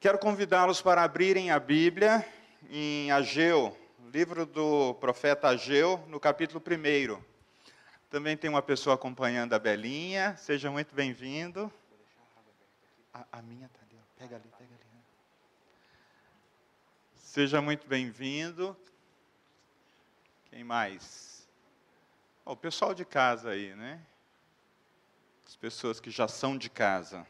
Quero convidá-los para abrirem a Bíblia em Ageu, livro do profeta Ageu, no capítulo 1. Também tem uma pessoa acompanhando a Belinha, seja muito bem-vindo. A, a, minha está ali, pega ali, pega ali. Né? Seja muito bem-vindo. Quem mais? Oh, o pessoal de casa aí, né? As pessoas que já são de casa.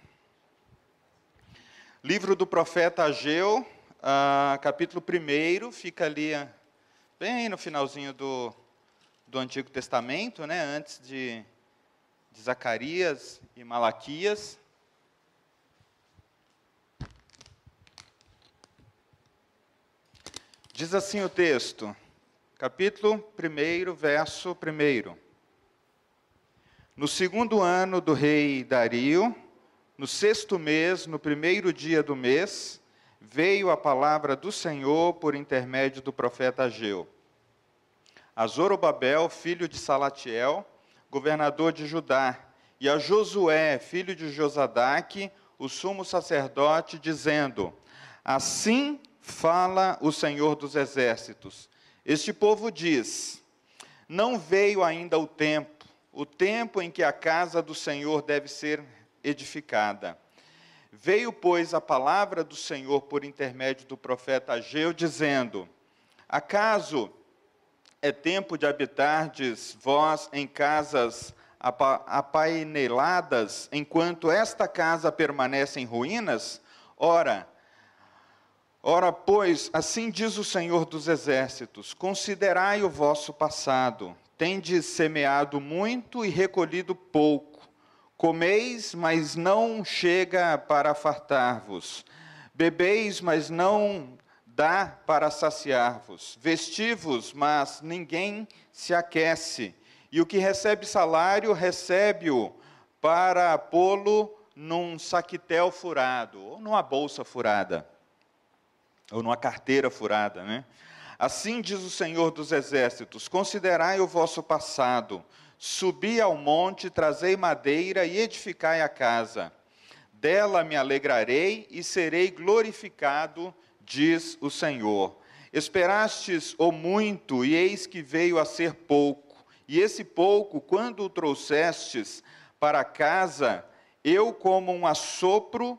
Livro do profeta Ageu, uh, capítulo 1, fica ali uh, bem no finalzinho do, do Antigo Testamento, né, antes de, de Zacarias e Malaquias. Diz assim o texto, capítulo 1, verso 1. No segundo ano do rei Dario, no sexto mês, no primeiro dia do mês, veio a palavra do Senhor por intermédio do profeta Ageu. A Zorobabel, filho de Salatiel, governador de Judá, e a Josué, filho de Josadaque, o sumo sacerdote, dizendo: Assim fala o Senhor dos exércitos. Este povo diz: Não veio ainda o tempo, o tempo em que a casa do Senhor deve ser edificada. Veio, pois, a palavra do Senhor por intermédio do profeta Ageu, dizendo: Acaso é tempo de habitardes vós em casas apaineladas, enquanto esta casa permanece em ruínas? Ora, ora, pois, assim diz o Senhor dos Exércitos: Considerai o vosso passado, tendes semeado muito e recolhido pouco Comeis, mas não chega para fartar-vos. Bebeis, mas não dá para saciar-vos. Vestivos, mas ninguém se aquece. E o que recebe salário, recebe-o para pô-lo num saquitel furado, ou numa bolsa furada, ou numa carteira furada, né? Assim diz o Senhor dos Exércitos: Considerai o vosso passado Subi ao monte, trazei madeira e edificai a casa. Dela me alegrarei e serei glorificado, diz o Senhor. Esperastes o muito, e eis que veio a ser pouco. E esse pouco, quando o trouxestes para casa, eu, como um assopro,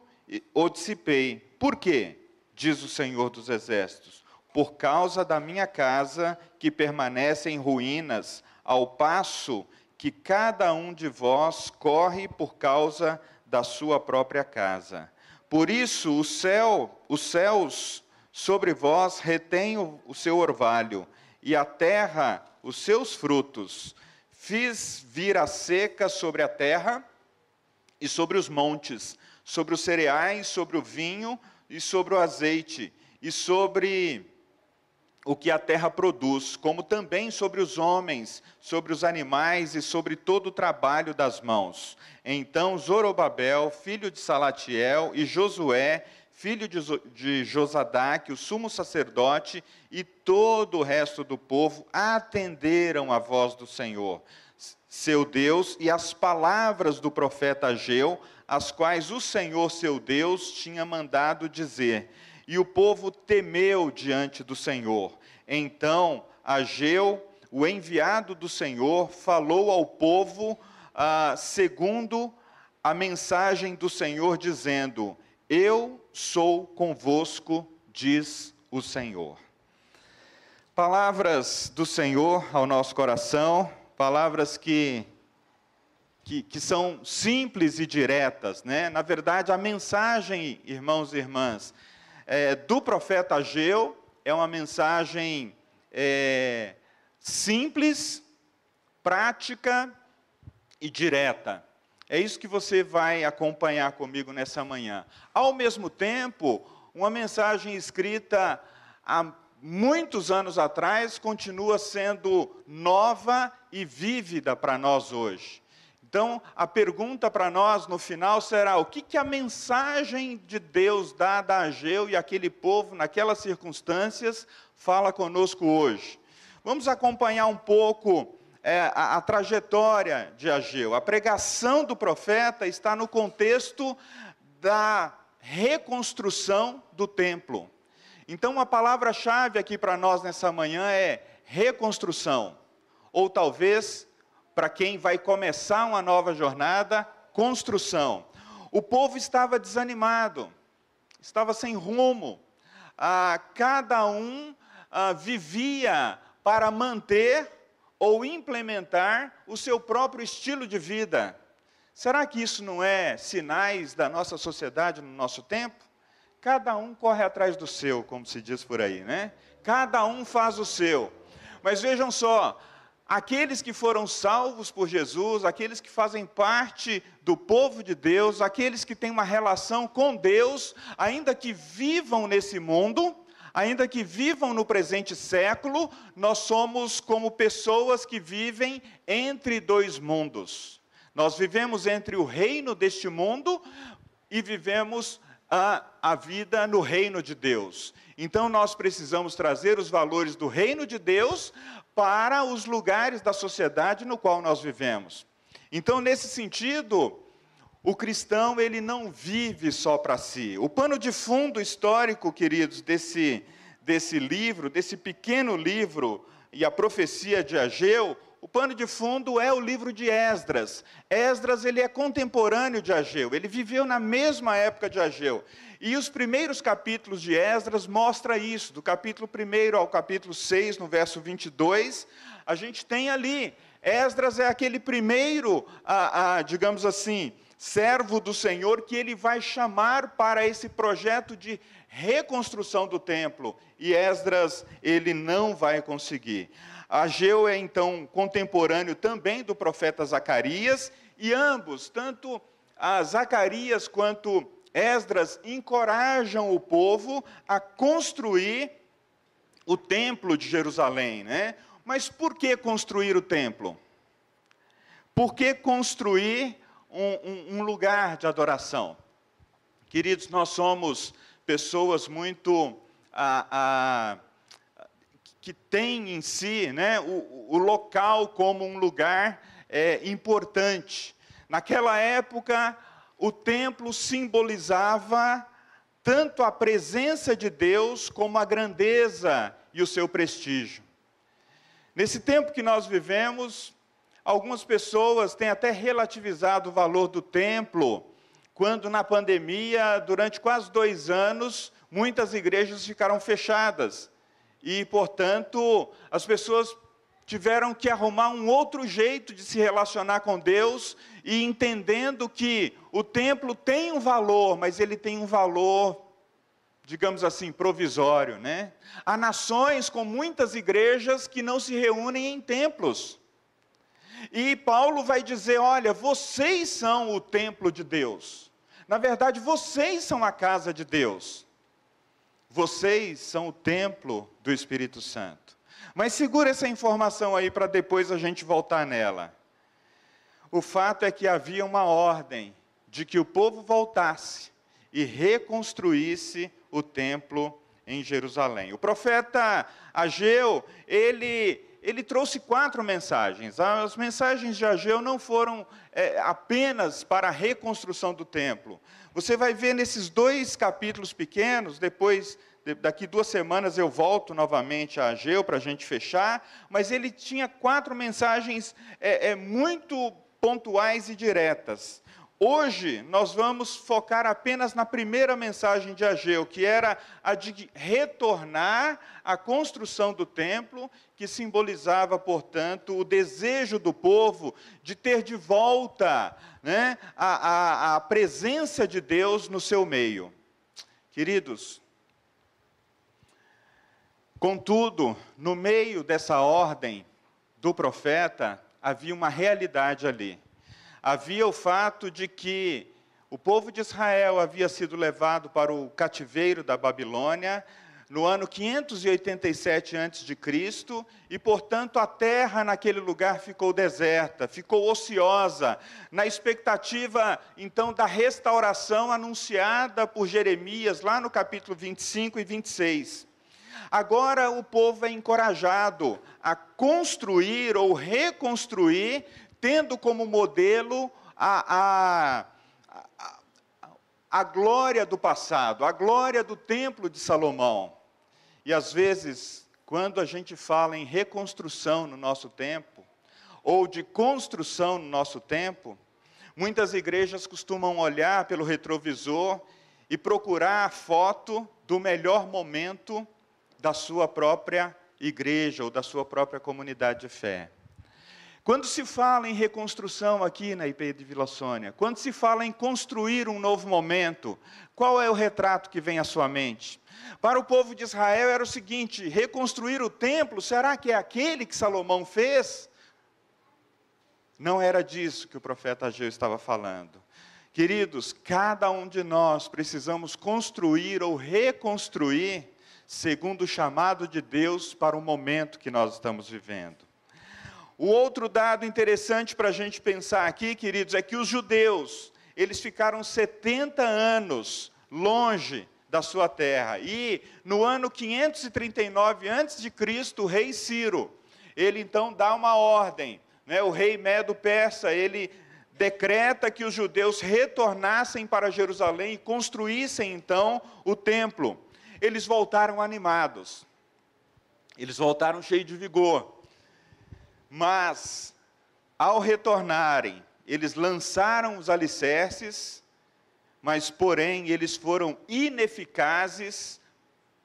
o dissipei. Por quê? Diz o Senhor dos Exércitos. Por causa da minha casa, que permanece em ruínas, ao passo que cada um de vós corre por causa da sua própria casa. Por isso o céu, os céus sobre vós retêm o, o seu orvalho, e a terra os seus frutos. Fiz vir a seca sobre a terra e sobre os montes, sobre os cereais, sobre o vinho e sobre o azeite, e sobre o que a terra produz, como também sobre os homens, sobre os animais e sobre todo o trabalho das mãos. Então Zorobabel, filho de Salatiel, e Josué, filho de Josadaque, o sumo sacerdote, e todo o resto do povo atenderam a voz do Senhor, seu Deus, e as palavras do profeta Ageu, as quais o Senhor, seu Deus, tinha mandado dizer e o povo temeu diante do Senhor. Então Ageu, o enviado do Senhor, falou ao povo ah, segundo a mensagem do Senhor, dizendo: Eu sou convosco, diz o Senhor. Palavras do Senhor ao nosso coração, palavras que que, que, são simples e diretas, né? Na verdade, a mensagem, irmãos e irmãs, é, do profeta Ageu é uma mensagem é, simples, prática e direta. É isso que você vai acompanhar comigo nessa manhã. Ao mesmo tempo, uma mensagem escrita há muitos anos atrás continua sendo nova e vívida para nós hoje. Então, a pergunta para nós no final será: o que, que a mensagem de Deus dada a Ageu e aquele povo, naquelas circunstâncias, fala conosco hoje? Vamos acompanhar um pouco é, a, a trajetória de Ageu. A pregação do profeta está no contexto da reconstrução do templo. Então, a palavra-chave aqui para nós nessa manhã é reconstrução, ou talvez, para quem vai começar uma nova jornada, construção. O povo estava desanimado, estava sem rumo, ah, cada um ah, vivia para manter ou implementar o seu próprio estilo de vida. Será que isso não é sinais da nossa sociedade no nosso tempo? Cada um corre atrás do seu, como se diz por aí, né? Cada um faz o seu. Mas vejam só, aqueles que foram salvos por Jesus, aqueles que fazem parte do povo de Deus, aqueles que têm uma relação com Deus, ainda que vivam nesse mundo, ainda que vivam no presente século, nós somos como pessoas que vivem entre dois mundos. Nós vivemos entre o reino deste mundo e vivemos a, a vida no reino de Deus. Então nós precisamos trazer os valores do reino de Deus para os lugares da sociedade no qual nós vivemos. Então, nesse sentido, o cristão ele não vive só para si. O pano de fundo histórico, queridos, desse, desse livro, desse pequeno livro e a profecia de Ageu, o pano de fundo é o livro de Esdras. Esdras ele é contemporâneo de Ageu, ele viveu na mesma época de Ageu. E os primeiros capítulos de Esdras mostra isso, do capítulo 1 ao capítulo 6, no verso 22, a gente tem ali, Esdras é aquele primeiro, a, a, digamos assim, servo do Senhor que ele vai chamar para esse projeto de reconstrução do templo. E Esdras, ele não vai conseguir. Ageu é então contemporâneo também do profeta Zacarias, e ambos, tanto Zacarias quanto Esdras, encorajam o povo a construir o templo de Jerusalém, né? Mas por que construir o templo? Por que construir um, um, um lugar de adoração? Queridos, nós somos pessoas muito ah, ah, que tem em si né, o, o local como um lugar é, importante. Naquela época, o templo simbolizava tanto a presença de Deus como a grandeza e o seu prestígio. Nesse tempo que nós vivemos, algumas pessoas têm até relativizado o valor do templo, quando na pandemia, durante quase dois anos, muitas igrejas ficaram fechadas e, portanto, as pessoas tiveram que arrumar um outro jeito de se relacionar com Deus e entendendo que o templo tem um valor, mas ele tem um valor, digamos assim, provisório, né? Há nações com muitas igrejas que não se reúnem em templos. E Paulo vai dizer: olha, vocês são o templo de Deus. Na verdade, vocês são a casa de Deus. Vocês são o templo do Espírito Santo. Mas segura essa informação aí para depois a gente voltar nela. O fato é que havia uma ordem de que o povo voltasse e reconstruísse o templo em Jerusalém. O profeta Ageu, ele, ele trouxe quatro mensagens. As mensagens de Ageu não foram é, apenas para a reconstrução do templo, você vai ver nesses dois capítulos pequenos, depois, daqui duas semanas eu volto novamente a Ageu para a gente fechar, mas ele tinha quatro mensagens é, é, muito pontuais e diretas. Hoje nós vamos focar apenas na primeira mensagem de Ageu, que era a de retornar à construção do templo, que simbolizava, portanto, o desejo do povo de ter de volta né, a, a, a presença de Deus no seu meio. Queridos, contudo, no meio dessa ordem do profeta, havia uma realidade ali havia o fato de que o povo de Israel havia sido levado para o cativeiro da Babilônia no ano 587 a.C., e, portanto, a terra naquele lugar ficou deserta, ficou ociosa, na expectativa, então, da restauração anunciada por Jeremias, lá no capítulo 25 e 26. Agora o povo é encorajado a construir ou reconstruir tendo como modelo a, a, a, a glória do passado, a glória do templo de Salomão. E às vezes, quando a gente fala em reconstrução no nosso tempo, ou de construção no nosso tempo, muitas igrejas costumam olhar pelo retrovisor e procurar a foto do melhor momento da sua própria igreja ou da sua própria comunidade de fé. Quando se fala em reconstrução aqui na IP de Vila Sônia, quando se fala em construir um novo momento, qual é o retrato que vem à sua mente? Para o povo de Israel era o seguinte: reconstruir o templo, será que é aquele que Salomão fez? Não era disso que o profeta Ageu estava falando. Queridos, cada um de nós precisamos construir ou reconstruir segundo o chamado de Deus para o momento que nós estamos vivendo. O outro dado interessante para a gente pensar aqui, queridos, é que os judeus, eles ficaram 70 anos longe da sua terra. E no ano 539 a.C., o rei Ciro, ele então dá uma ordem, né? o rei Medo-Persa, ele decreta que os judeus retornassem para Jerusalém e construíssem então o templo. Eles voltaram animados, eles voltaram cheios de vigor. Mas, ao retornarem, eles lançaram os alicerces, mas, porém, eles foram ineficazes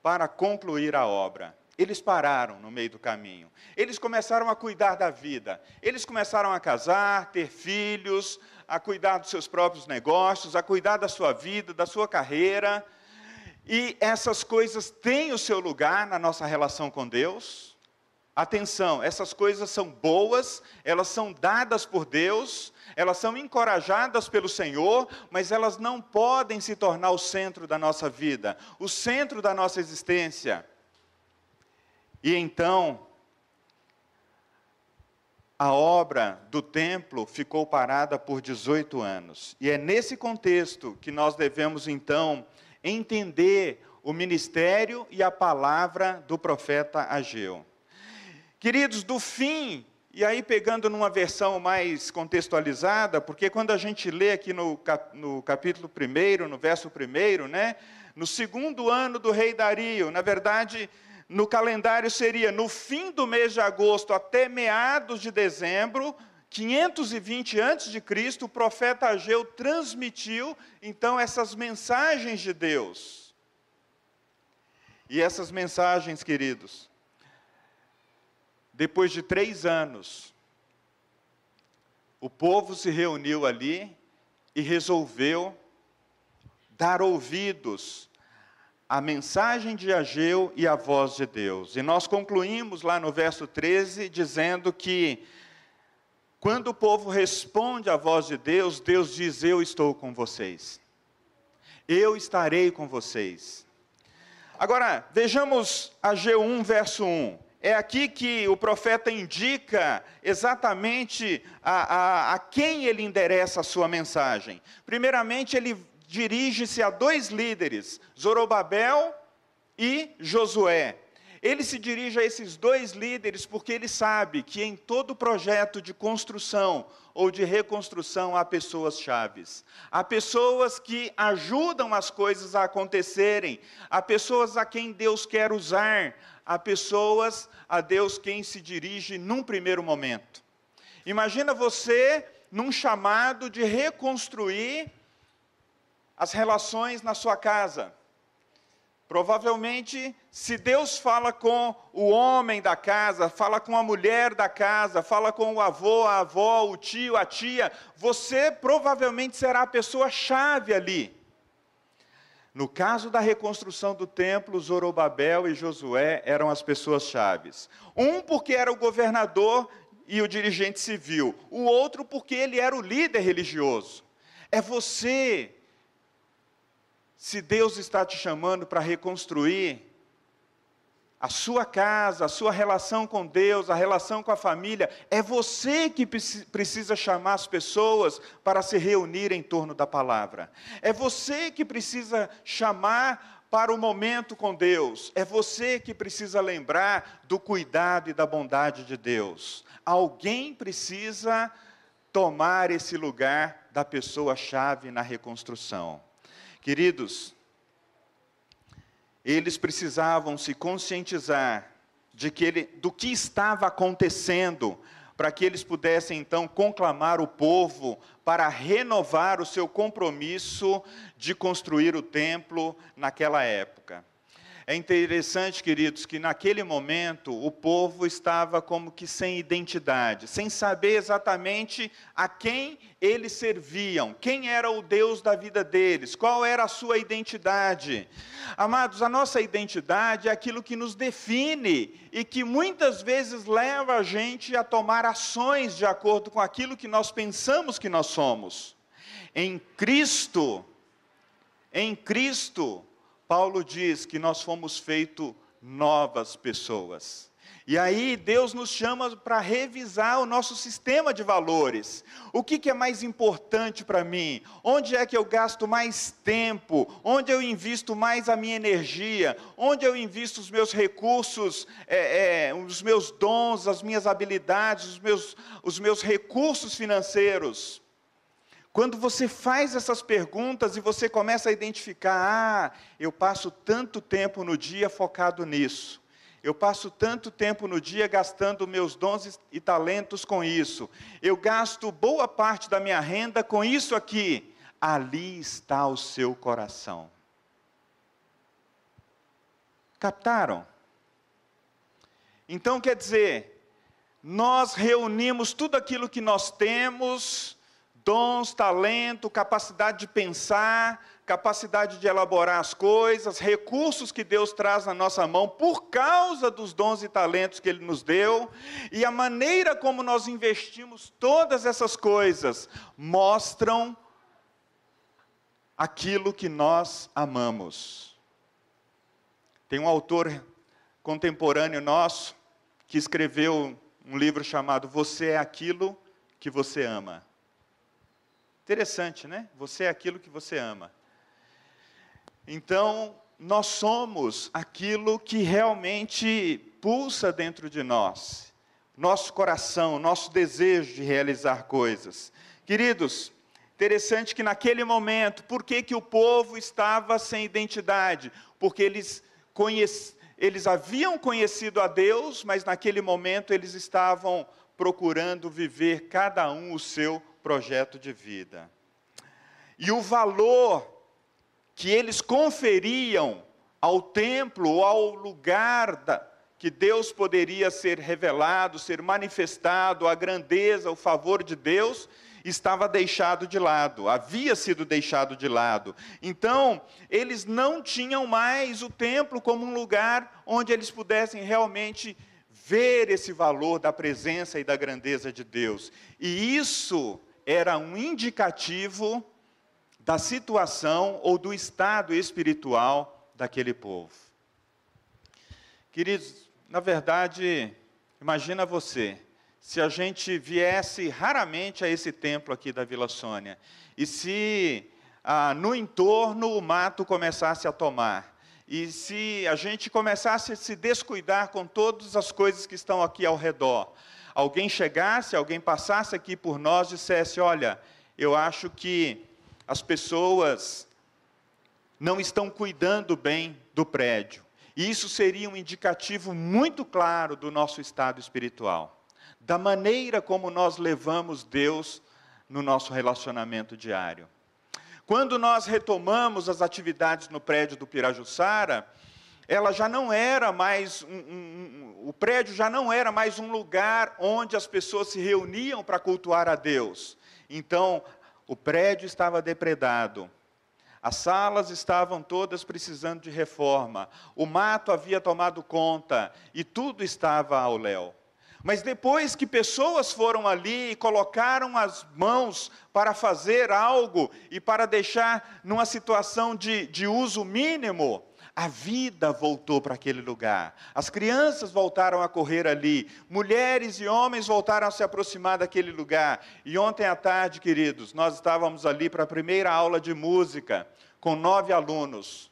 para concluir a obra. Eles pararam no meio do caminho. Eles começaram a cuidar da vida. Eles começaram a casar, ter filhos, a cuidar dos seus próprios negócios, a cuidar da sua vida, da sua carreira. E essas coisas têm o seu lugar na nossa relação com Deus. Atenção, essas coisas são boas, elas são dadas por Deus, elas são encorajadas pelo Senhor, mas elas não podem se tornar o centro da nossa vida, o centro da nossa existência. E então, a obra do templo ficou parada por 18 anos. E é nesse contexto que nós devemos então entender o ministério e a palavra do profeta Ageu. Queridos, do fim, e aí pegando numa versão mais contextualizada, porque quando a gente lê aqui no, cap, no capítulo 1, no verso 1, né, no segundo ano do rei Dario, na verdade, no calendário seria no fim do mês de agosto até meados de dezembro, 520 a.C., o profeta Ageu transmitiu então essas mensagens de Deus. E essas mensagens, queridos, depois de três anos, o povo se reuniu ali e resolveu dar ouvidos à mensagem de Ageu e à voz de Deus. E nós concluímos lá no verso 13 dizendo que quando o povo responde à voz de Deus, Deus diz: Eu estou com vocês. Eu estarei com vocês. Agora, vejamos Ageu 1, verso 1 é aqui que o profeta indica exatamente a, a, a quem ele endereça a sua mensagem. Primeiramente, ele dirige-se a dois líderes, Zorobabel e Josué. Ele se dirige a esses dois líderes porque ele sabe que em todo projeto de construção ou de reconstrução há pessoas chaves. Há pessoas que ajudam as coisas a acontecerem, há pessoas a quem Deus quer usar, a pessoas a Deus quem se dirige num primeiro momento. Imagina você num chamado de reconstruir as relações na sua casa. Provavelmente, se Deus fala com o homem da casa, fala com a mulher da casa, fala com o avô, a avó, o tio, a tia, você provavelmente será a pessoa chave ali. No caso da reconstrução do templo, Zorobabel e Josué eram as pessoas chaves. Um porque era o governador e o dirigente civil, o outro porque ele era o líder religioso. É você. Se Deus está te chamando para reconstruir, a sua casa, a sua relação com Deus, a relação com a família, é você que precisa chamar as pessoas para se reunir em torno da palavra. É você que precisa chamar para o momento com Deus. É você que precisa lembrar do cuidado e da bondade de Deus. Alguém precisa tomar esse lugar da pessoa-chave na reconstrução. Queridos, eles precisavam se conscientizar de que ele, do que estava acontecendo, para que eles pudessem então conclamar o povo para renovar o seu compromisso de construir o templo naquela época. É interessante, queridos, que naquele momento o povo estava como que sem identidade, sem saber exatamente a quem eles serviam, quem era o Deus da vida deles, qual era a sua identidade. Amados, a nossa identidade é aquilo que nos define e que muitas vezes leva a gente a tomar ações de acordo com aquilo que nós pensamos que nós somos. Em Cristo, em Cristo, Paulo diz que nós fomos feitos novas pessoas. E aí Deus nos chama para revisar o nosso sistema de valores. O que, que é mais importante para mim? Onde é que eu gasto mais tempo? Onde eu invisto mais a minha energia? Onde eu invisto os meus recursos, é, é, os meus dons, as minhas habilidades, os meus, os meus recursos financeiros? Quando você faz essas perguntas e você começa a identificar, ah, eu passo tanto tempo no dia focado nisso. Eu passo tanto tempo no dia gastando meus dons e talentos com isso. Eu gasto boa parte da minha renda com isso aqui. Ali está o seu coração. Captaram? Então quer dizer, nós reunimos tudo aquilo que nós temos, dons, talento, capacidade de pensar, capacidade de elaborar as coisas, recursos que Deus traz na nossa mão por causa dos dons e talentos que Ele nos deu, e a maneira como nós investimos todas essas coisas mostram aquilo que nós amamos. Tem um autor contemporâneo nosso que escreveu um livro chamado Você é aquilo que você ama. Interessante, né? Você é aquilo que você ama. Então, nós somos aquilo que realmente pulsa dentro de nós. Nosso coração, nosso desejo de realizar coisas. Queridos, interessante que naquele momento, por que, que o povo estava sem identidade? Porque eles, eles haviam conhecido a Deus, mas naquele momento eles estavam procurando viver cada um o seu projeto de vida. E o valor que eles conferiam ao templo ao lugar da, que Deus poderia ser revelado, ser manifestado, a grandeza, o favor de Deus, estava deixado de lado, havia sido deixado de lado. Então, eles não tinham mais o templo como um lugar onde eles pudessem realmente ver esse valor da presença e da grandeza de Deus. E isso era um indicativo da situação ou do estado espiritual daquele povo. Queridos, na verdade, imagina você, se a gente viesse raramente a esse templo aqui da Vila Sônia, e se ah, no entorno o mato começasse a tomar, e se a gente começasse a se descuidar com todas as coisas que estão aqui ao redor, alguém chegasse, alguém passasse aqui por nós e dissesse: Olha, eu acho que as pessoas não estão cuidando bem do prédio. E isso seria um indicativo muito claro do nosso estado espiritual, da maneira como nós levamos Deus no nosso relacionamento diário. Quando nós retomamos as atividades no prédio do Pirajussara, ela já não era mais um, um, um, o prédio já não era mais um lugar onde as pessoas se reuniam para cultuar a Deus. Então, o prédio estava depredado. As salas estavam todas precisando de reforma. O mato havia tomado conta e tudo estava ao léu. Mas depois que pessoas foram ali e colocaram as mãos para fazer algo e para deixar numa situação de, de uso mínimo, a vida voltou para aquele lugar. As crianças voltaram a correr ali. Mulheres e homens voltaram a se aproximar daquele lugar. E ontem à tarde, queridos, nós estávamos ali para a primeira aula de música, com nove alunos.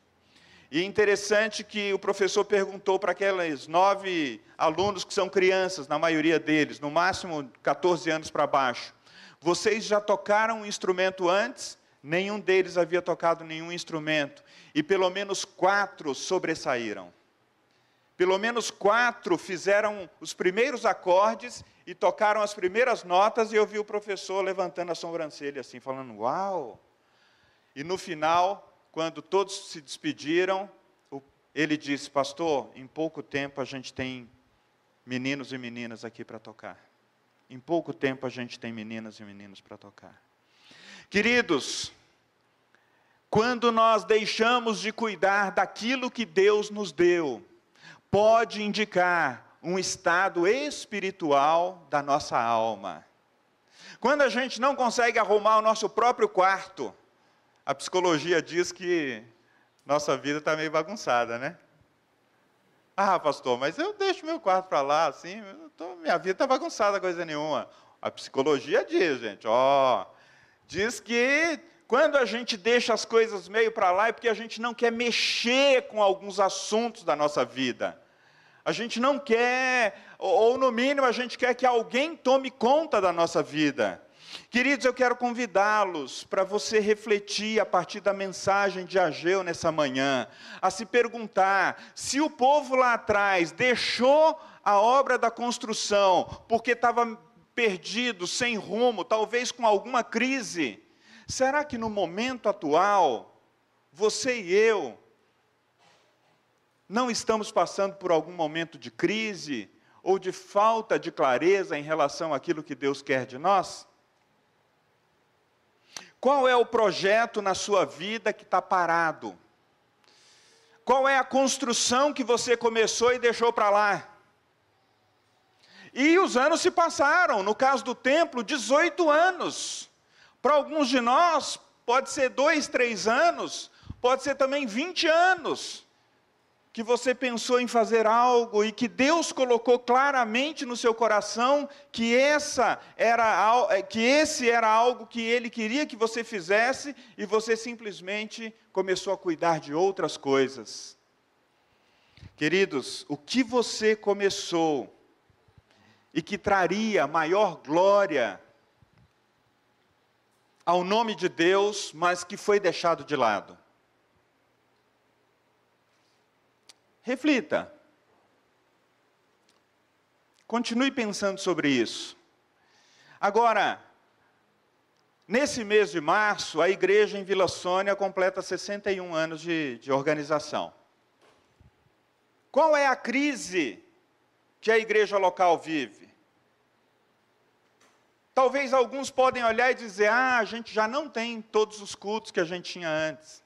E é interessante que o professor perguntou para aqueles nove alunos que são crianças, na maioria deles, no máximo 14 anos para baixo: Vocês já tocaram um instrumento antes? nenhum deles havia tocado nenhum instrumento, e pelo menos quatro sobressaíram. Pelo menos quatro fizeram os primeiros acordes e tocaram as primeiras notas, e eu vi o professor levantando a sobrancelha assim, falando: Uau! E no final, quando todos se despediram, ele disse: Pastor, em pouco tempo a gente tem meninos e meninas aqui para tocar. Em pouco tempo a gente tem meninas e meninos para tocar. Queridos, quando nós deixamos de cuidar daquilo que Deus nos deu, pode indicar um estado espiritual da nossa alma. Quando a gente não consegue arrumar o nosso próprio quarto, a psicologia diz que nossa vida está meio bagunçada, né? Ah, pastor, mas eu deixo meu quarto para lá, assim, tô, minha vida está bagunçada, coisa nenhuma. A psicologia diz, gente, ó, diz que quando a gente deixa as coisas meio para lá é porque a gente não quer mexer com alguns assuntos da nossa vida. A gente não quer, ou no mínimo a gente quer que alguém tome conta da nossa vida. Queridos, eu quero convidá-los para você refletir a partir da mensagem de Ageu nessa manhã, a se perguntar se o povo lá atrás deixou a obra da construção porque estava perdido, sem rumo, talvez com alguma crise. Será que no momento atual, você e eu não estamos passando por algum momento de crise ou de falta de clareza em relação àquilo que Deus quer de nós? Qual é o projeto na sua vida que está parado? Qual é a construção que você começou e deixou para lá? E os anos se passaram, no caso do templo, 18 anos. Para alguns de nós, pode ser dois, três anos, pode ser também 20 anos que você pensou em fazer algo e que Deus colocou claramente no seu coração que essa era é, que esse era algo que ele queria que você fizesse e você simplesmente começou a cuidar de outras coisas. Queridos, o que você começou e que traria maior glória ao nome de Deus, mas que foi deixado de lado. Reflita. Continue pensando sobre isso. Agora, nesse mês de março, a igreja em Vila Sônia completa 61 anos de, de organização. Qual é a crise que a igreja local vive? Talvez alguns podem olhar e dizer: ah, a gente já não tem todos os cultos que a gente tinha antes.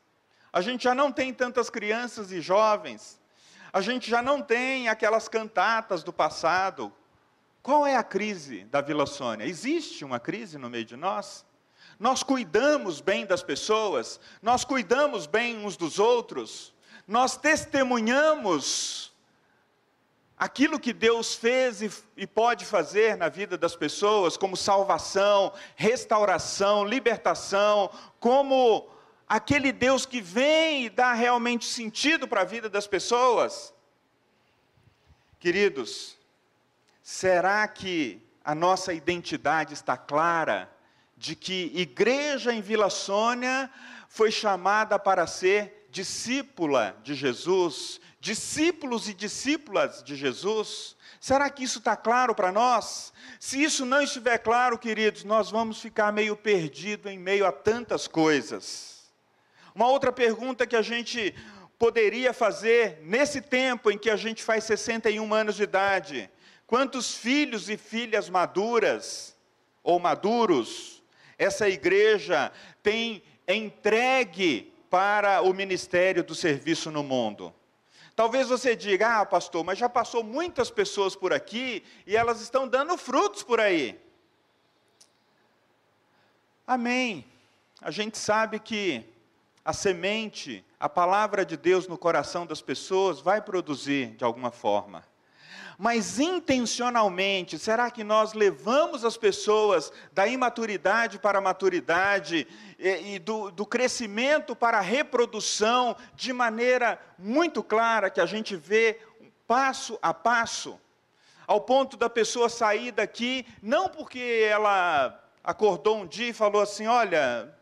A gente já não tem tantas crianças e jovens. A gente já não tem aquelas cantatas do passado. Qual é a crise da Vila Sônia? Existe uma crise no meio de nós? Nós cuidamos bem das pessoas, nós cuidamos bem uns dos outros, nós testemunhamos aquilo que Deus fez e, e, pode fazer na vida das pessoas, como salvação, restauração, libertação, como aquele Deus que vem e dá realmente sentido para a vida das pessoas? Queridos, será que a nossa identidade está clara de que igreja em Vila Sônia foi chamada para ser discípula de Jesus, discípulos e discípulas de Jesus? Será que isso está claro para nós? Se isso não estiver claro, queridos, nós vamos ficar meio perdidos em meio a tantas coisas. Uma outra pergunta que a gente poderia fazer nesse tempo em que a gente faz 61 anos de idade: quantos filhos e filhas maduras ou maduros essa igreja tem entregue para o ministério do serviço no mundo? Talvez você diga, ah, pastor, mas já passou muitas pessoas por aqui e elas estão dando frutos por aí. Amém. A gente sabe que a semente, a palavra de Deus no coração das pessoas vai produzir de alguma forma. Mas intencionalmente, será que nós levamos as pessoas da imaturidade para a maturidade e, e do, do crescimento para a reprodução de maneira muito clara que a gente vê passo a passo? Ao ponto da pessoa sair daqui, não porque ela acordou um dia e falou assim: olha,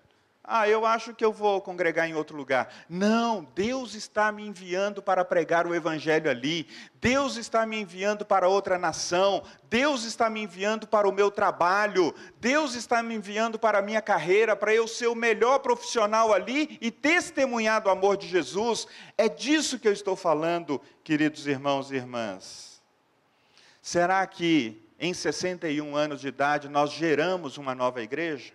Ah, eu acho que eu vou congregar em outro lugar. Não, Deus está me enviando para pregar o Evangelho ali. Deus está me enviando para outra nação. Deus está me enviando para o meu trabalho. Deus está me enviando para a minha carreira, para eu ser o melhor profissional ali e testemunhar do amor de Jesus. É disso que eu estou falando, queridos irmãos e irmãs. Será que em 61 anos de idade nós geramos uma nova igreja?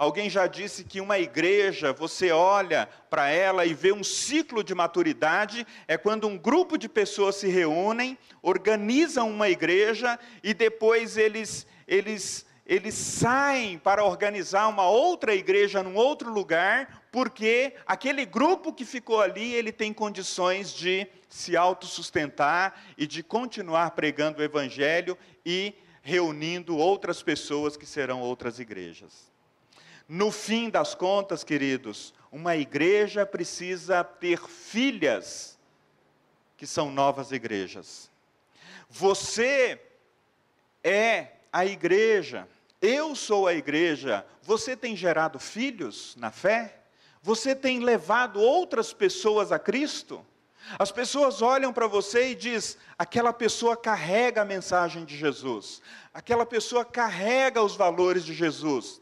Alguém já disse que uma igreja, você olha para ela e vê um ciclo de maturidade, é quando um grupo de pessoas se reúnem, organizam uma igreja e depois eles, eles, eles saem para organizar uma outra igreja num outro lugar, porque aquele grupo que ficou ali, ele tem condições de se autossustentar e de continuar pregando o evangelho e reunindo outras pessoas que serão outras igrejas. No fim das contas, queridos, uma igreja precisa ter filhas que são novas igrejas. Você é a igreja, eu sou a igreja. Você tem gerado filhos na fé? Você tem levado outras pessoas a Cristo? As pessoas olham para você e diz: aquela pessoa carrega a mensagem de Jesus, aquela pessoa carrega os valores de Jesus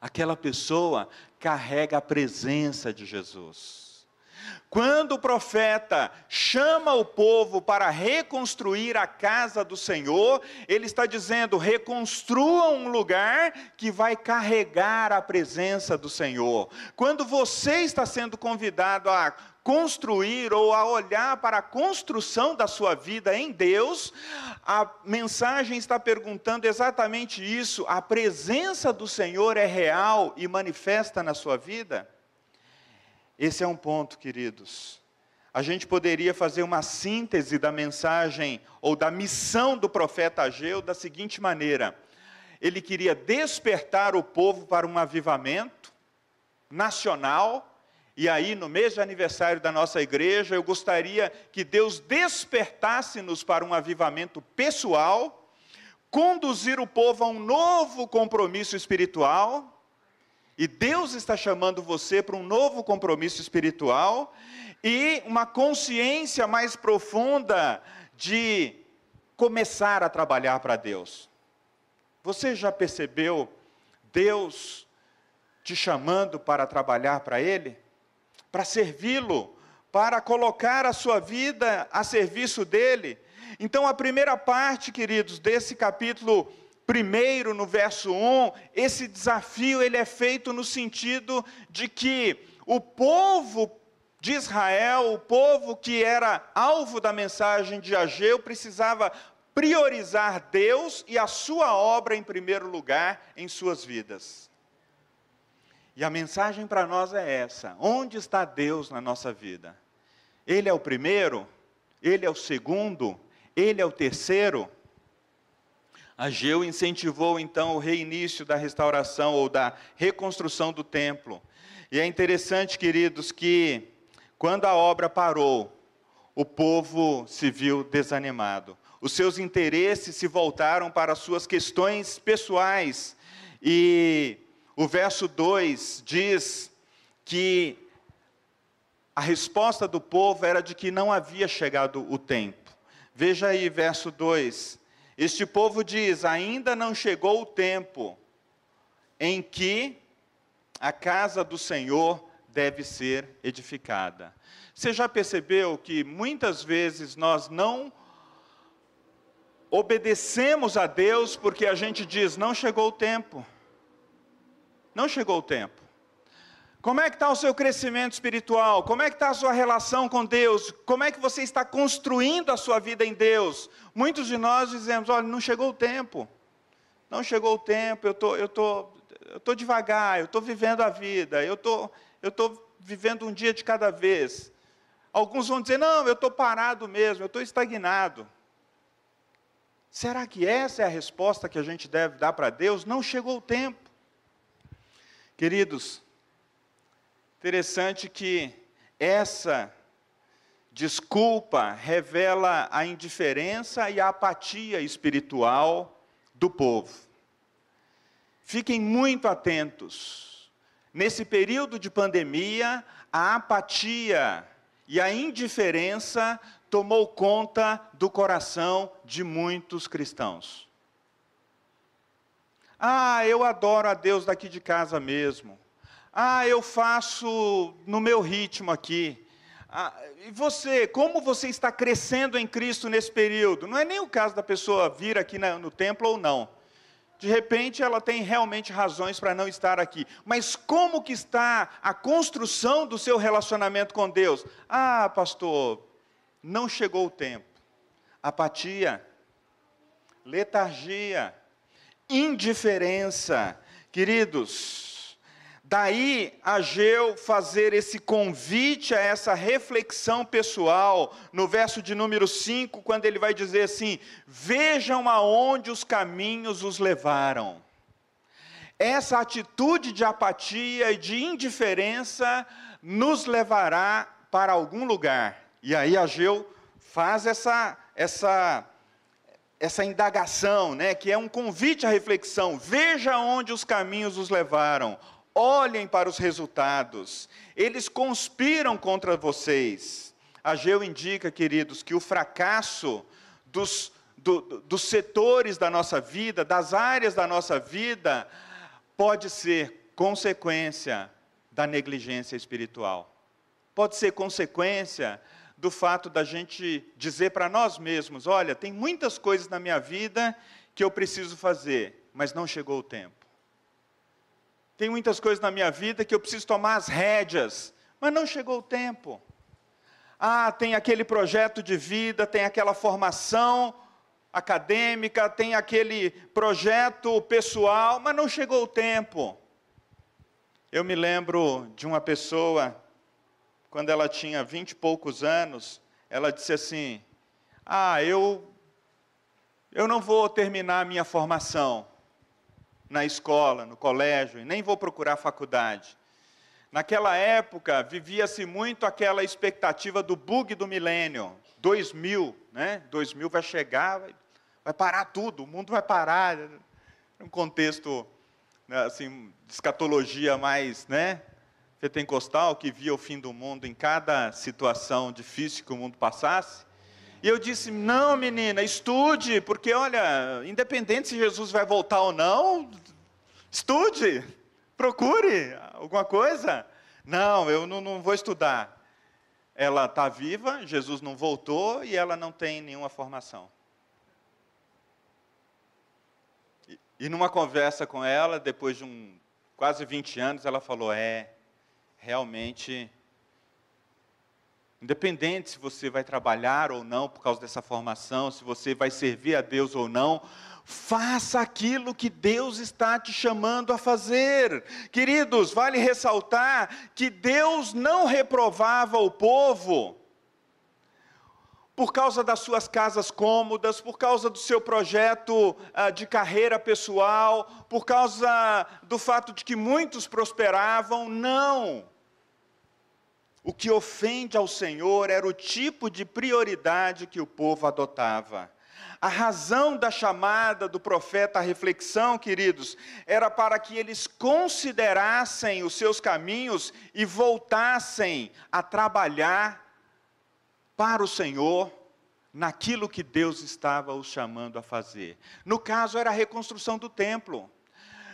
aquela pessoa carrega a presença de Jesus. Quando o profeta chama o povo para reconstruir a casa do Senhor, ele está dizendo: reconstrua um lugar que vai carregar a presença do Senhor. Quando você está sendo convidado a construir ou a olhar para a construção da sua vida em Deus, a mensagem está perguntando exatamente isso: a presença do Senhor é real e manifesta na sua vida? Esse é um ponto, queridos. A gente poderia fazer uma síntese da mensagem ou da missão do profeta Ageu da seguinte maneira: ele queria despertar o povo para um avivamento nacional, e aí, no mês de aniversário da nossa igreja, eu gostaria que Deus despertasse-nos para um avivamento pessoal, conduzir o povo a um novo compromisso espiritual. E Deus está chamando você para um novo compromisso espiritual e uma consciência mais profunda de começar a trabalhar para Deus. Você já percebeu Deus te chamando para trabalhar para Ele? para servi-lo, para colocar a sua vida a serviço dele. Então, a primeira parte, queridos, desse capítulo primeiro, no verso 1, esse desafio ele é feito no sentido de que o povo de Israel, o povo que era alvo da mensagem de Ageu, precisava priorizar Deus e a sua obra em primeiro lugar em suas vidas. E a mensagem para nós é essa: onde está Deus na nossa vida? Ele é o primeiro? Ele é o segundo? Ele é o terceiro? Ageu incentivou então o reinício da restauração ou da reconstrução do templo. E é interessante, queridos, que quando a obra parou, o povo se viu desanimado. Os seus interesses se voltaram para as suas questões pessoais e o verso 2 diz que a resposta do povo era de que não havia chegado o tempo. Veja aí, verso 2. Este povo diz: Ainda não chegou o tempo em que a casa do Senhor deve ser edificada. Você já percebeu que muitas vezes nós não obedecemos a Deus porque a gente diz: Não chegou o tempo. Não chegou o tempo. Como é que está o seu crescimento espiritual? Como é que está a sua relação com Deus? Como é que você está construindo a sua vida em Deus? Muitos de nós dizemos, olha, não chegou o tempo. Não chegou o tempo, eu tô, eu tô, eu tô devagar, eu estou vivendo a vida, eu tô, eu tô vivendo um dia de cada vez. Alguns vão dizer, não, eu estou parado mesmo, eu estou estagnado. Será que essa é a resposta que a gente deve dar para Deus? Não chegou o tempo. Queridos, interessante que essa desculpa revela a indiferença e a apatia espiritual do povo. Fiquem muito atentos. nesse período de pandemia, a apatia e a indiferença tomou conta do coração de muitos cristãos. Ah, eu adoro a Deus daqui de casa mesmo. Ah, eu faço no meu ritmo aqui. Ah, e você, como você está crescendo em Cristo nesse período? Não é nem o caso da pessoa vir aqui na, no templo ou não. De repente ela tem realmente razões para não estar aqui. Mas como que está a construção do seu relacionamento com Deus? Ah, pastor, não chegou o tempo. Apatia, letargia, indiferença. Queridos, daí Ageu fazer esse convite a essa reflexão pessoal, no verso de número 5, quando ele vai dizer assim: Vejam aonde os caminhos os levaram. Essa atitude de apatia e de indiferença nos levará para algum lugar. E aí Ageu faz essa, essa essa indagação, né, que é um convite à reflexão. Veja onde os caminhos os levaram. Olhem para os resultados. Eles conspiram contra vocês. Ageu indica, queridos, que o fracasso dos, do, dos setores da nossa vida, das áreas da nossa vida, pode ser consequência da negligência espiritual. Pode ser consequência do fato da gente dizer para nós mesmos: olha, tem muitas coisas na minha vida que eu preciso fazer, mas não chegou o tempo. Tem muitas coisas na minha vida que eu preciso tomar as rédeas, mas não chegou o tempo. Ah, tem aquele projeto de vida, tem aquela formação acadêmica, tem aquele projeto pessoal, mas não chegou o tempo. Eu me lembro de uma pessoa quando ela tinha vinte e poucos anos, ela disse assim: Ah, eu, eu não vou terminar a minha formação na escola, no colégio, e nem vou procurar faculdade. Naquela época, vivia-se muito aquela expectativa do bug do milênio, 2000, né? 2000 vai chegar, vai, vai parar tudo, o mundo vai parar. Um contexto, né, assim, de escatologia mais, né? pentecostal que via o fim do mundo em cada situação difícil que o mundo passasse. E eu disse: não, menina, estude, porque olha, independente se Jesus vai voltar ou não, estude, procure alguma coisa. Não, eu não, não vou estudar. Ela está viva, Jesus não voltou e ela não tem nenhuma formação. E, e numa conversa com ela, depois de um, quase 20 anos, ela falou: É, realmente, independente se você vai trabalhar ou não por causa dessa formação, se você vai servir a Deus ou não, faça aquilo que Deus está te chamando a fazer. Queridos, vale ressaltar que Deus não reprovava o povo por causa das suas casas cômodas, por causa do seu projeto uh, de carreira pessoal, por causa do fato de que muitos prosperavam, não. O que ofende ao Senhor era o tipo de prioridade que o povo adotava. A razão da chamada do profeta à reflexão, queridos, era para que eles considerassem os seus caminhos e voltassem a trabalhar para o Senhor naquilo que Deus estava os chamando a fazer. No caso, era a reconstrução do templo.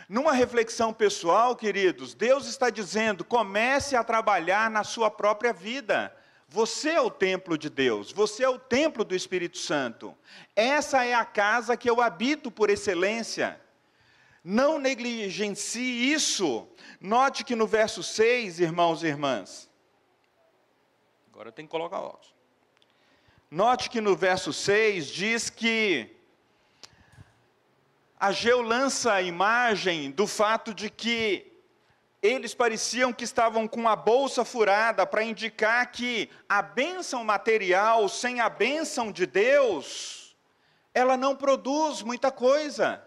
Numa reflexão pessoal, queridos, Deus está dizendo: comece a trabalhar na sua própria vida. Você é o templo de Deus, você é o templo do Espírito Santo. Essa é a casa que eu habito por excelência. Não negligencie isso. Note que no verso 6, irmãos e irmãs. Agora tenho que colocar óculos. Note que no verso 6 diz que Ageu lança a imagem do fato de que eles pareciam que estavam com a bolsa furada para indicar que a bênção material sem a bênção de Deus, ela não produz muita coisa.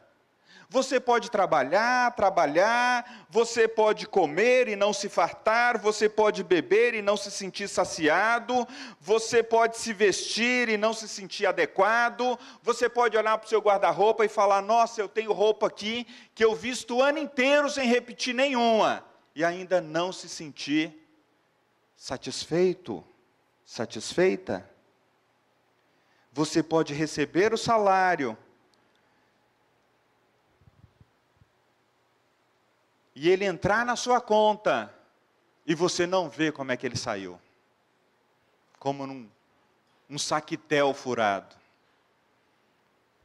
Você pode trabalhar, trabalhar, você pode comer e não se fartar, você pode beber e não se sentir saciado, você pode se vestir e não se sentir adequado, você pode olhar para o seu guarda-roupa e falar: Nossa, eu tenho roupa aqui que eu visto o ano inteiro sem repetir nenhuma. e ainda não se sentir satisfeito, satisfeita. Você pode receber o salário e ele entrar na sua conta e você não vê como é que ele saiu. Como num um saquitel furado.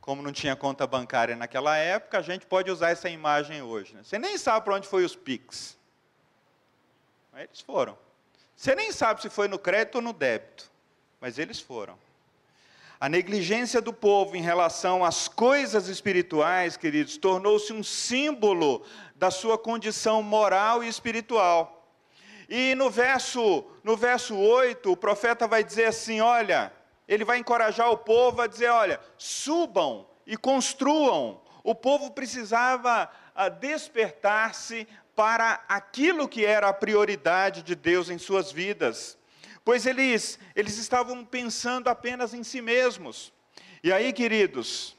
Como não tinha conta bancária naquela época, a gente pode usar essa imagem hoje. Né? Você nem sabe para onde foi os PIX. Mas eles foram. Você nem sabe se foi no crédito ou no débito. Mas eles foram. A negligência do povo em relação às coisas espirituais, queridos, tornou-se um símbolo da sua condição moral e espiritual. E no verso, no verso 8, o profeta vai dizer assim: olha, ele vai encorajar o povo a dizer: olha, subam e construam. O povo precisava ah, despertar-se para aquilo que era a prioridade de Deus em suas vidas, pois eles, eles estavam pensando apenas em si mesmos. E aí, queridos,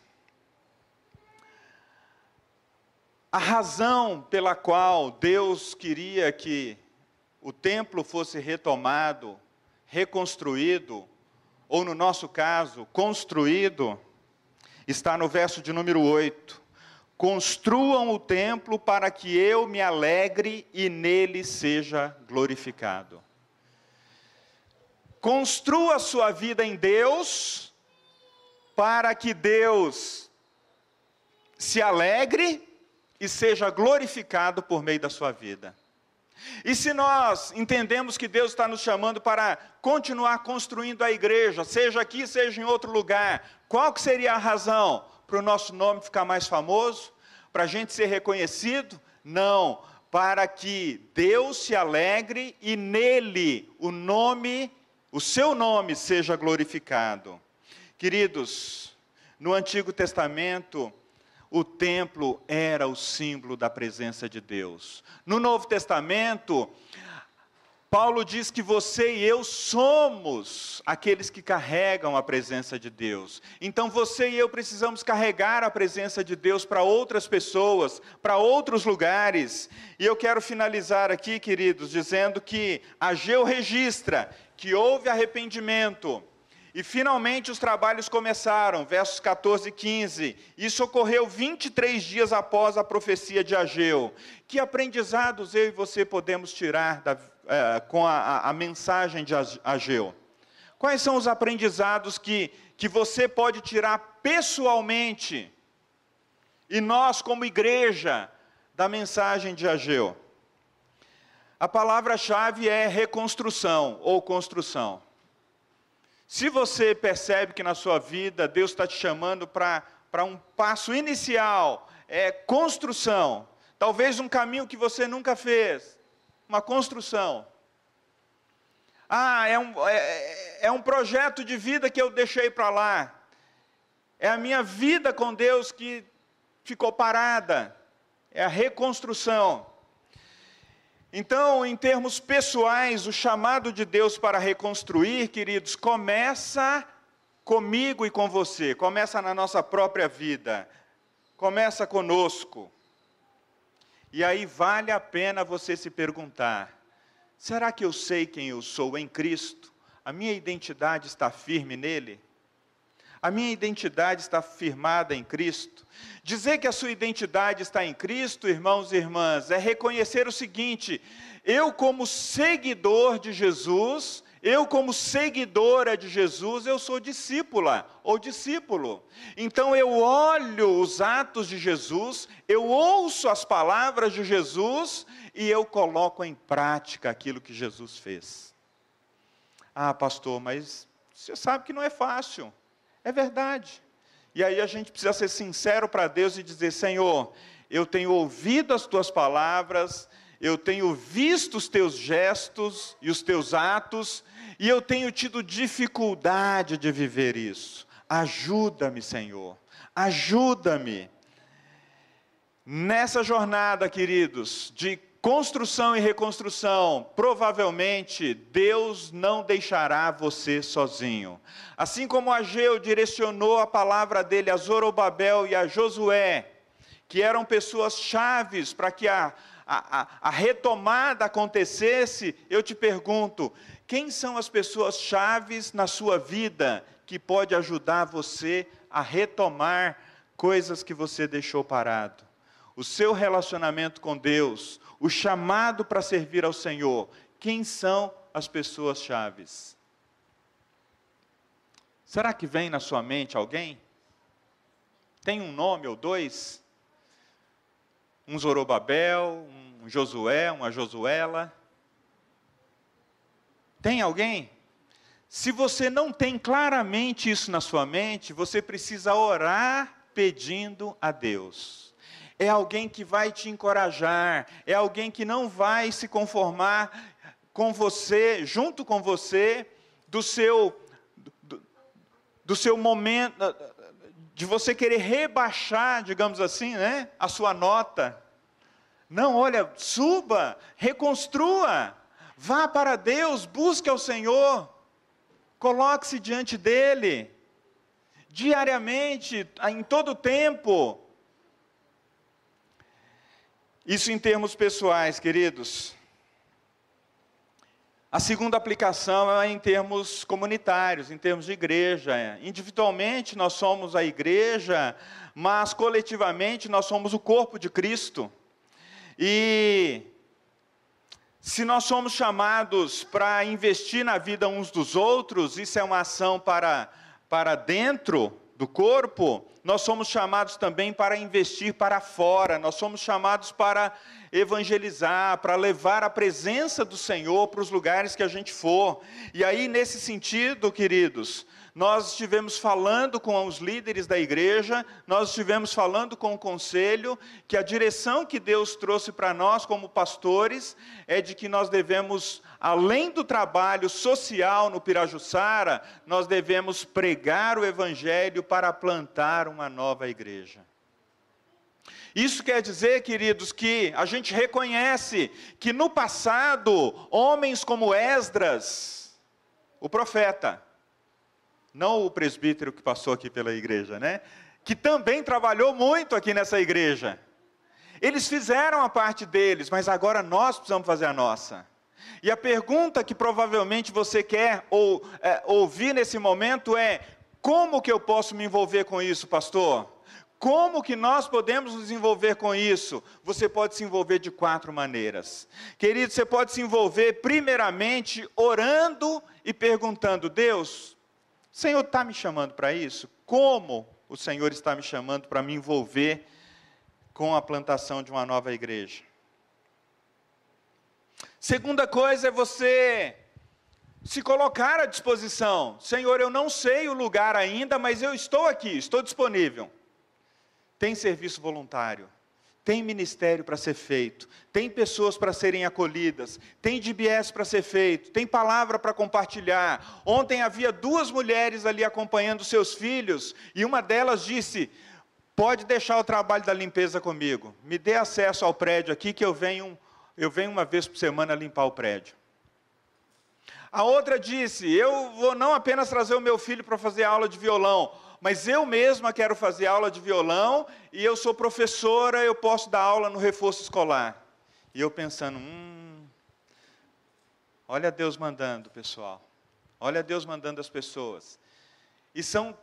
a razão pela qual Deus queria que o templo fosse retomado, reconstruído, ou no nosso caso, construído, está no verso de número 8. Construam o templo para que eu me alegre e nele seja glorificado. Construa sua vida em Deus, para que Deus se alegre e seja glorificado por meio da sua vida. E se nós entendemos que Deus está nos chamando para continuar construindo a igreja, seja aqui, seja em outro lugar, qual que seria a razão para o nosso nome ficar mais famoso? Para a gente ser reconhecido? Não, para que Deus se alegre e nele o nome, o seu nome seja glorificado. Queridos, no Antigo Testamento, o templo era o símbolo da presença de Deus. No Novo Testamento, Paulo diz que você e eu somos aqueles que carregam a presença de Deus. Então você e eu precisamos carregar a presença de Deus para outras pessoas, para outros lugares. E eu quero finalizar aqui, queridos, dizendo que Ageu registra que houve arrependimento e finalmente os trabalhos começaram, versos 14 e 15. Isso ocorreu 23 dias após a profecia de Ageu. Que aprendizados eu e você podemos tirar da, é, com a, a, mensagem de Ageu? Quais são os aprendizados que, que você pode tirar pessoalmente, e nós, como igreja, da mensagem de Ageu? A palavra-chave é reconstrução ou construção. Se você percebe que na sua vida Deus está te chamando para um passo inicial, é construção, talvez um caminho que você nunca fez, uma construção. Ah, é um, é, é um projeto de vida que eu deixei para lá. É a minha vida com Deus que ficou parada. É a reconstrução. Então, em termos pessoais, o chamado de Deus para reconstruir, queridos, começa comigo e com você, começa na nossa própria vida, começa conosco. E aí vale a pena você se perguntar: será que eu sei quem eu sou em Cristo? A minha identidade está firme nele? A minha identidade está firmada em Cristo. Dizer que a sua identidade está em Cristo, irmãos e irmãs, é reconhecer o seguinte: eu, como seguidor de Jesus, eu, como seguidora de Jesus, eu sou discípula ou discípulo. Então eu olho os atos de Jesus, eu ouço as palavras de Jesus e eu coloco em prática aquilo que Jesus fez. Ah, pastor, mas você sabe que não é fácil. É verdade. E aí a gente precisa ser sincero para Deus e dizer: Senhor, eu tenho ouvido as tuas palavras, eu tenho visto os teus gestos e os teus atos, e eu tenho tido dificuldade de viver isso. Ajuda-me, Senhor, ajuda-me. Nessa jornada, queridos, de construção e reconstrução, provavelmente Deus não deixará você sozinho. Assim como Ageu direcionou a palavra dele a Zorobabel e a Josué, que eram pessoas chaves para que a, a, a, retomada acontecesse, eu te pergunto: quem são as pessoas chaves na sua vida que pode ajudar você a retomar coisas que você deixou parado? O seu relacionamento com Deus, o chamado para servir ao Senhor, quem são as pessoas chaves? Será que vem na sua mente alguém? Tem um nome ou dois? Um Zorobabel, um Josué, uma Josuela? Tem alguém? Se você não tem claramente isso na sua mente, você precisa orar pedindo a Deus. É alguém que vai te encorajar, é alguém que não vai se conformar com você, junto com você, do seu do, do seu momento de você querer rebaixar, digamos assim, né, a sua nota. Não, olha, suba, reconstrua, vá para Deus, busque ao Senhor, coloque-se diante dEle, diariamente, em todo tempo. Isso em termos pessoais, queridos. A segunda aplicação é em termos comunitários, em termos de igreja. Individualmente nós somos a igreja, mas coletivamente nós somos o corpo de Cristo. E se nós somos chamados para investir na vida uns dos outros, isso é uma ação para, para dentro do corpo, nós somos chamados também para investir para fora, nós somos chamados para evangelizar, para levar a presença do Senhor para os lugares que a gente for. E aí, nesse sentido, queridos, nós estivemos falando com os líderes da igreja, nós estivemos falando com o conselho, que a direção que Deus trouxe para nós como pastores é de que nós devemos, além do trabalho social no Pirajussara, nós devemos pregar o evangelho para plantar uma nova igreja. Isso quer dizer, queridos, que a gente reconhece que no passado, homens como Esdras, o profeta, não o presbítero que passou aqui pela igreja, né? Que também trabalhou muito aqui nessa igreja. Eles fizeram a parte deles, mas agora nós precisamos fazer a nossa. E a pergunta que provavelmente você quer ou, é, ouvir nesse momento é: como que eu posso me envolver com isso, pastor? Como que nós podemos nos envolver com isso? Você pode se envolver de quatro maneiras. Querido, você pode se envolver primeiramente orando e perguntando: Deus, o Senhor está me chamando para isso? Como o Senhor está me chamando para me envolver com a plantação de uma nova igreja? Segunda coisa é você se colocar à disposição. Senhor, eu não sei o lugar ainda, mas eu estou aqui, estou disponível. Tem serviço voluntário, tem ministério para ser feito, tem pessoas para serem acolhidas, tem DBS para ser feito, tem palavra para compartilhar. Ontem havia duas mulheres ali acompanhando seus filhos e uma delas disse: Pode deixar o trabalho da limpeza comigo, me dê acesso ao prédio aqui que eu venho, eu venho uma vez por semana limpar o prédio. A outra disse: Eu vou não apenas trazer o meu filho para fazer aula de violão, mas eu mesma quero fazer aula de violão e eu sou professora, eu posso dar aula no reforço escolar. E eu pensando, hum, olha Deus mandando, pessoal. Olha Deus mandando as pessoas. E são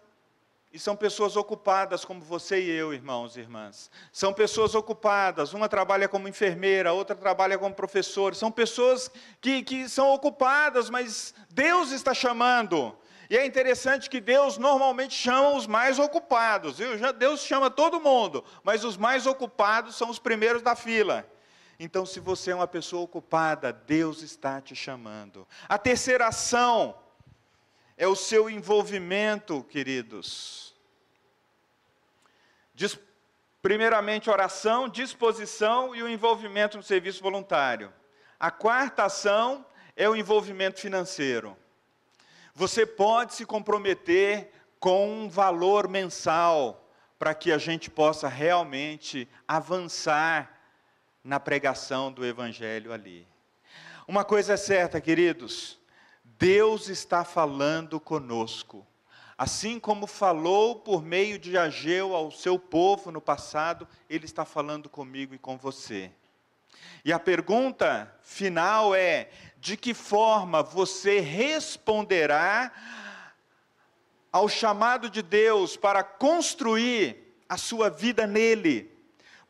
e são pessoas ocupadas como você e eu, irmãos e irmãs. São pessoas ocupadas. Uma trabalha como enfermeira, outra trabalha como professor. São pessoas que, que são ocupadas, mas Deus está chamando. E é interessante que Deus normalmente chama os mais ocupados, viu? Deus chama todo mundo, mas os mais ocupados são os primeiros da fila. Então, se você é uma pessoa ocupada, Deus está te chamando. A terceira ação é o seu envolvimento, queridos. Diz, primeiramente, oração, disposição e o envolvimento no serviço voluntário. A quarta ação é o envolvimento financeiro. Você pode se comprometer com um valor mensal para que a gente possa realmente avançar na pregação do Evangelho ali. Uma coisa é certa, queridos, Deus está falando conosco. Assim como falou por meio de Ageu ao seu povo no passado, Ele está falando comigo e com você. E a pergunta final é: de que forma você responderá ao chamado de Deus para construir a sua vida nele,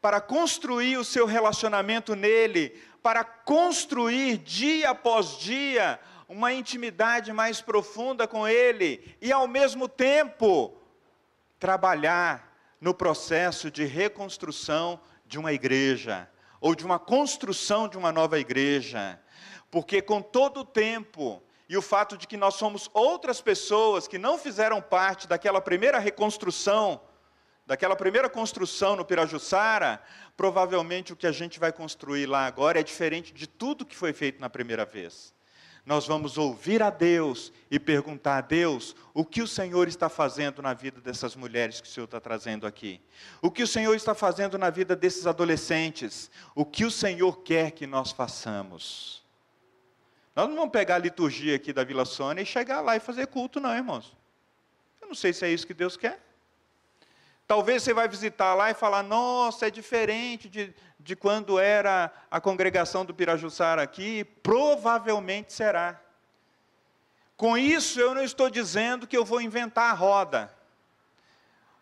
para construir o seu relacionamento nele, para construir dia após dia uma intimidade mais profunda com ele e ao mesmo tempo trabalhar no processo de reconstrução de uma igreja ou de uma construção de uma nova igreja. Porque com todo o tempo e o fato de que nós somos outras pessoas que não fizeram parte daquela primeira reconstrução, daquela primeira construção no Pirajussara, provavelmente o que a gente vai construir lá agora é diferente de tudo que foi feito na primeira vez. Nós vamos ouvir a Deus e perguntar a Deus o que o Senhor está fazendo na vida dessas mulheres que o Senhor está trazendo aqui. O que o Senhor está fazendo na vida desses adolescentes. O que o Senhor quer que nós façamos. Nós não vamos pegar a liturgia aqui da Vila Sônia e chegar lá e fazer culto, não, irmãos. Eu não sei se é isso que Deus quer. Talvez você vai visitar lá e falar, nossa, é diferente de, de quando era a congregação do Pirajussara aqui. Provavelmente será. Com isso, eu não estou dizendo que eu vou inventar a roda.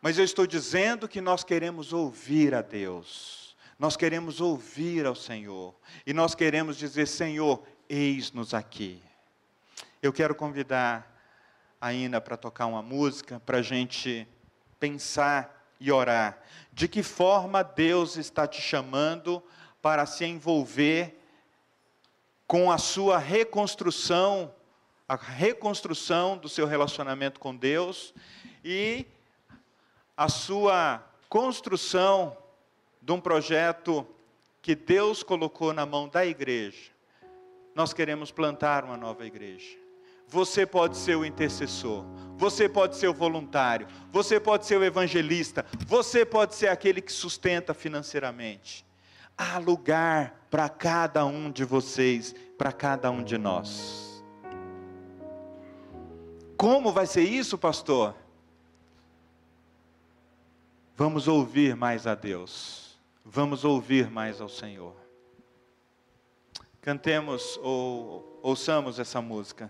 Mas eu estou dizendo que nós queremos ouvir a Deus. Nós queremos ouvir ao Senhor. E nós queremos dizer, Senhor, eis-nos aqui. Eu quero convidar a Ina para tocar uma música, para a gente pensar e orar. De que forma Deus está te chamando para se envolver com a sua reconstrução, a reconstrução do seu relacionamento com Deus e a sua construção de um projeto que Deus colocou na mão da igreja nós queremos plantar uma nova igreja. Você pode ser o intercessor, você pode ser o voluntário, você pode ser o evangelista, você pode ser aquele que sustenta financeiramente. Há lugar para cada um de vocês, para cada um de nós. Como vai ser isso, pastor? Vamos ouvir mais a Deus, vamos ouvir mais ao Senhor. Cantemos ou ouçamos essa música.